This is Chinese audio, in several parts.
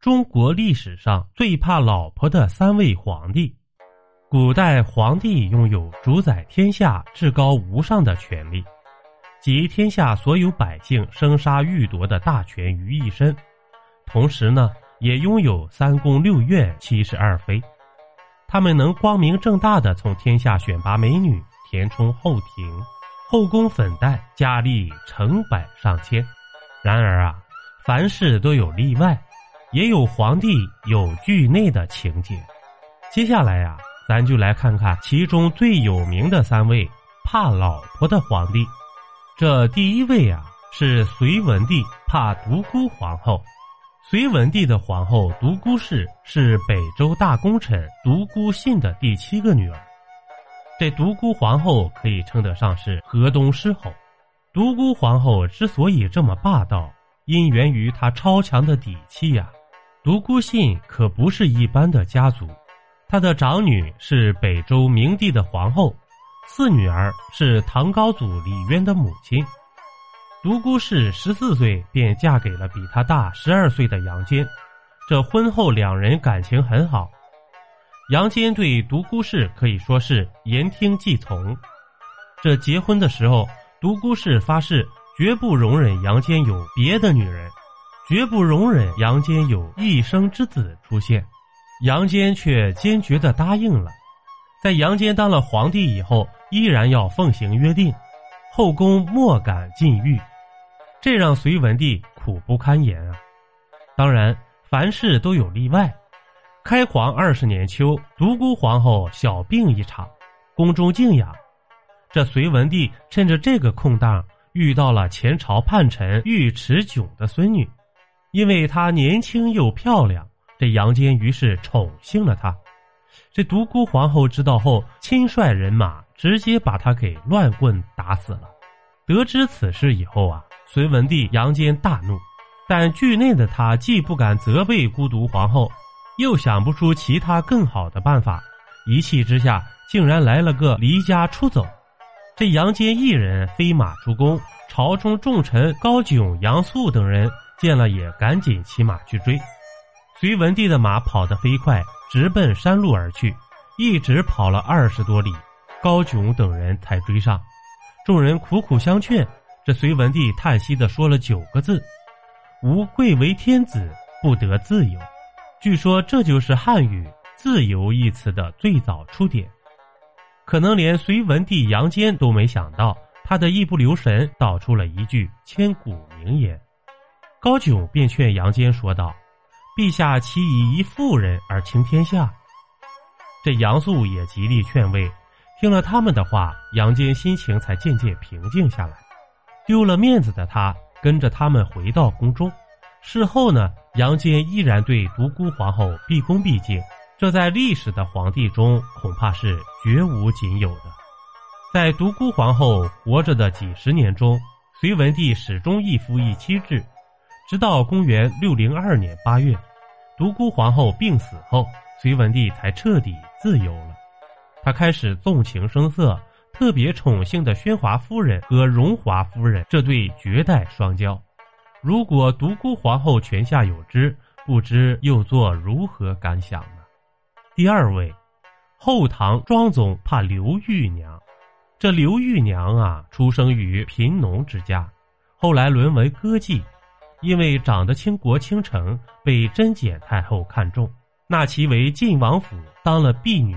中国历史上最怕老婆的三位皇帝。古代皇帝拥有主宰天下至高无上的权力，集天下所有百姓生杀予夺的大权于一身，同时呢，也拥有三宫六院七十二妃。他们能光明正大的从天下选拔美女，填充后庭，后宫粉黛，佳丽成百上千。然而啊，凡事都有例外。也有皇帝有惧内的情节，接下来呀，咱就来看看其中最有名的三位怕老婆的皇帝。这第一位啊是隋文帝怕独孤皇后。隋文帝的皇后独孤氏是北周大功臣独孤信的第七个女儿。这独孤皇后可以称得上是河东狮吼。独孤皇后之所以这么霸道，因源于她超强的底气呀。独孤信可不是一般的家族，他的长女是北周明帝的皇后，四女儿是唐高祖李渊的母亲。独孤氏十四岁便嫁给了比他大十二岁的杨坚，这婚后两人感情很好。杨坚对独孤氏可以说是言听计从。这结婚的时候，独孤氏发誓绝不容忍杨坚有别的女人。绝不容忍杨坚有一生之子出现，杨坚却坚决的答应了。在杨坚当了皇帝以后，依然要奉行约定，后宫莫敢禁欲，这让隋文帝苦不堪言啊。当然，凡事都有例外。开皇二十年秋，独孤皇后小病一场，宫中静养。这隋文帝趁着这个空档，遇到了前朝叛臣尉迟迥的孙女。因为她年轻又漂亮，这杨坚于是宠幸了她。这独孤皇后知道后，亲率人马直接把她给乱棍打死了。得知此事以后啊，隋文帝杨坚大怒，但惧内的他既不敢责备孤独皇后，又想不出其他更好的办法，一气之下竟然来了个离家出走。这杨坚一人飞马出宫，朝中重臣高炯、杨素等人。见了也赶紧骑马去追，隋文帝的马跑得飞快，直奔山路而去，一直跑了二十多里，高炯等人才追上。众人苦苦相劝，这隋文帝叹息的说了九个字：“吾贵为天子，不得自由。”据说这就是汉语“自由”一词的最早出典。可能连隋文帝杨坚都没想到，他的一不留神道出了一句千古名言。高炯便劝杨坚说道：“陛下岂以一妇人而倾天下？”这杨素也极力劝慰，听了他们的话，杨坚心情才渐渐平静下来。丢了面子的他跟着他们回到宫中。事后呢，杨坚依然对独孤皇后毕恭毕敬，这在历史的皇帝中恐怕是绝无仅有的。在独孤皇后活着的几十年中，隋文帝始终一夫一妻制。直到公元六零二年八月，独孤皇后病死后，隋文帝才彻底自由了。他开始纵情声色，特别宠幸的宣华夫人和荣华夫人这对绝代双骄。如果独孤皇后泉下有知，不知又作如何感想呢？第二位，后唐庄宗怕刘玉娘。这刘玉娘啊，出生于贫农之家，后来沦为歌妓。因为长得倾国倾城，被贞简太后看中，纳其为晋王府当了婢女。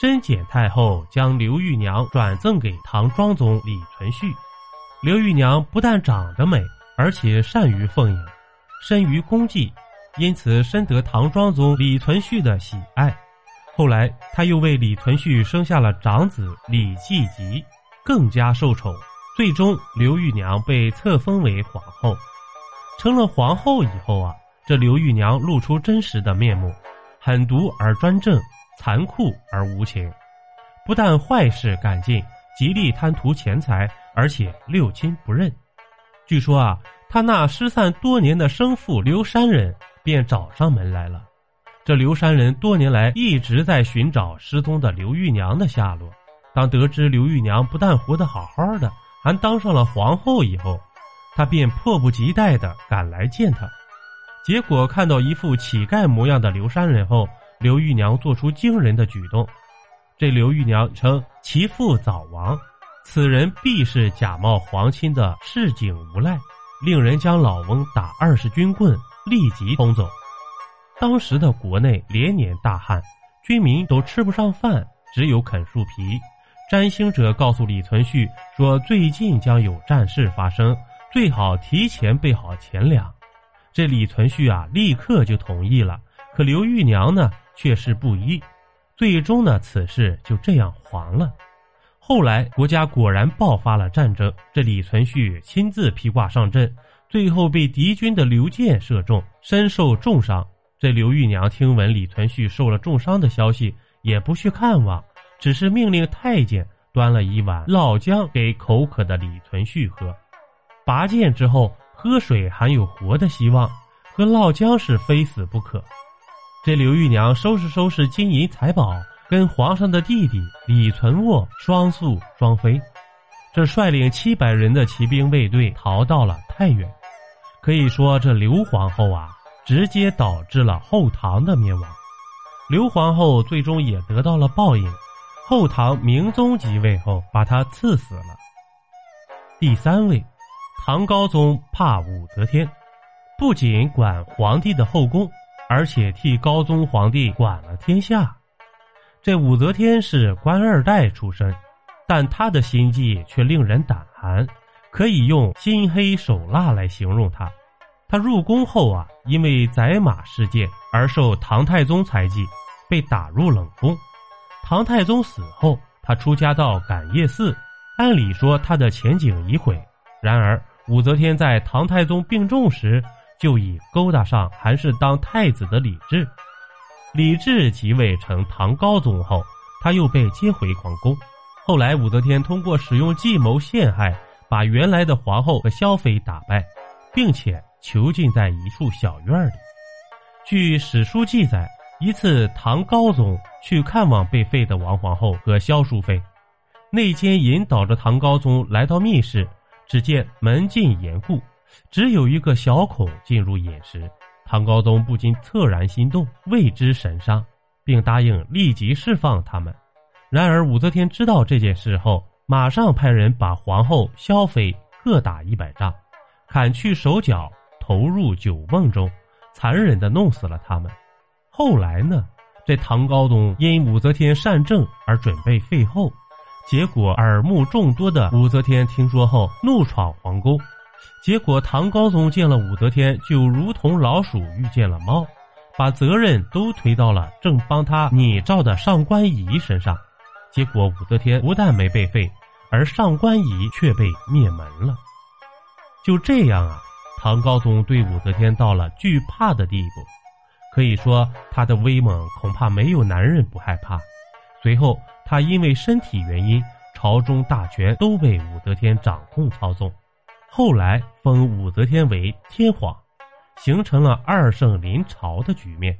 贞简太后将刘玉娘转赠给唐庄宗李存勖。刘玉娘不但长得美，而且善于奉迎，深于功绩，因此深得唐庄宗李存勖的喜爱。后来，他又为李存勖生下了长子李继吉，更加受宠。最终，刘玉娘被册封为皇后。成了皇后以后啊，这刘玉娘露出真实的面目，狠毒而专政，残酷而无情，不但坏事干尽，极力贪图钱财，而且六亲不认。据说啊，他那失散多年的生父刘山人便找上门来了。这刘山人多年来一直在寻找失踪的刘玉娘的下落。当得知刘玉娘不但活得好好的，还当上了皇后以后。他便迫不及待地赶来见他，结果看到一副乞丐模样的刘山人后，刘玉娘做出惊人的举动。这刘玉娘称其父早亡，此人必是假冒皇亲的市井无赖，令人将老翁打二十军棍，立即轰走。当时的国内连年大旱，军民都吃不上饭，只有啃树皮。占星者告诉李存勖说，最近将有战事发生，最好提前备好钱粮。这李存勖啊，立刻就同意了。可刘玉娘呢，却是不依。最终呢，此事就这样黄了。后来国家果然爆发了战争，这李存勖亲自披挂上阵，最后被敌军的刘建射中，身受重伤。这刘玉娘听闻李存勖受了重伤的消息，也不去看望。只是命令太监端了一碗老姜给口渴的李存勖喝，拔剑之后喝水还有活的希望，喝老姜是非死不可。这刘玉娘收拾收拾金银财宝，跟皇上的弟弟李存渥双宿双飞，这率领七百人的骑兵卫队逃到了太原。可以说，这刘皇后啊，直接导致了后唐的灭亡。刘皇后最终也得到了报应。后唐明宗即位后，把她赐死了。第三位，唐高宗怕武则天，不仅管皇帝的后宫，而且替高宗皇帝管了天下。这武则天是官二代出身，但她的心计却令人胆寒，可以用心黑手辣来形容她。她入宫后啊，因为宰马事件而受唐太宗猜忌，被打入冷宫。唐太宗死后，他出家到感业寺，按理说他的前景已毁。然而，武则天在唐太宗病重时，就已勾搭上还是当太子的李治。李治即位成唐高宗后，他又被接回皇宫。后来，武则天通过使用计谋陷害，把原来的皇后和萧妃打败，并且囚禁在一处小院里。据史书记载。一次，唐高宗去看望被废的王皇后和萧淑妃，内奸引导着唐高宗来到密室，只见门禁严固，只有一个小孔进入饮食。唐高宗不禁恻然心动，为之神伤，并答应立即释放他们。然而武则天知道这件事后，马上派人把皇后、萧妃各打一百杖，砍去手脚，投入酒瓮中，残忍地弄死了他们。后来呢？这唐高宗因武则天善政而准备废后，结果耳目众多的武则天听说后怒闯皇宫，结果唐高宗见了武则天就如同老鼠遇见了猫，把责任都推到了正帮他拟诏的上官仪身上，结果武则天不但没被废，而上官仪却被灭门了。就这样啊，唐高宗对武则天到了惧怕的地步。可以说，他的威猛恐怕没有男人不害怕。随后，他因为身体原因，朝中大权都被武则天掌控操纵。后来封武则天为天皇，形成了二圣临朝的局面。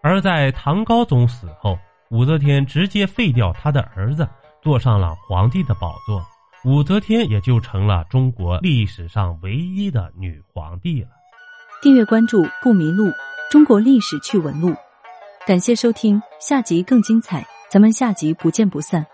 而在唐高宗死后，武则天直接废掉他的儿子，坐上了皇帝的宝座，武则天也就成了中国历史上唯一的女皇帝了。订阅关注不迷路。中国历史趣闻录，感谢收听，下集更精彩，咱们下集不见不散。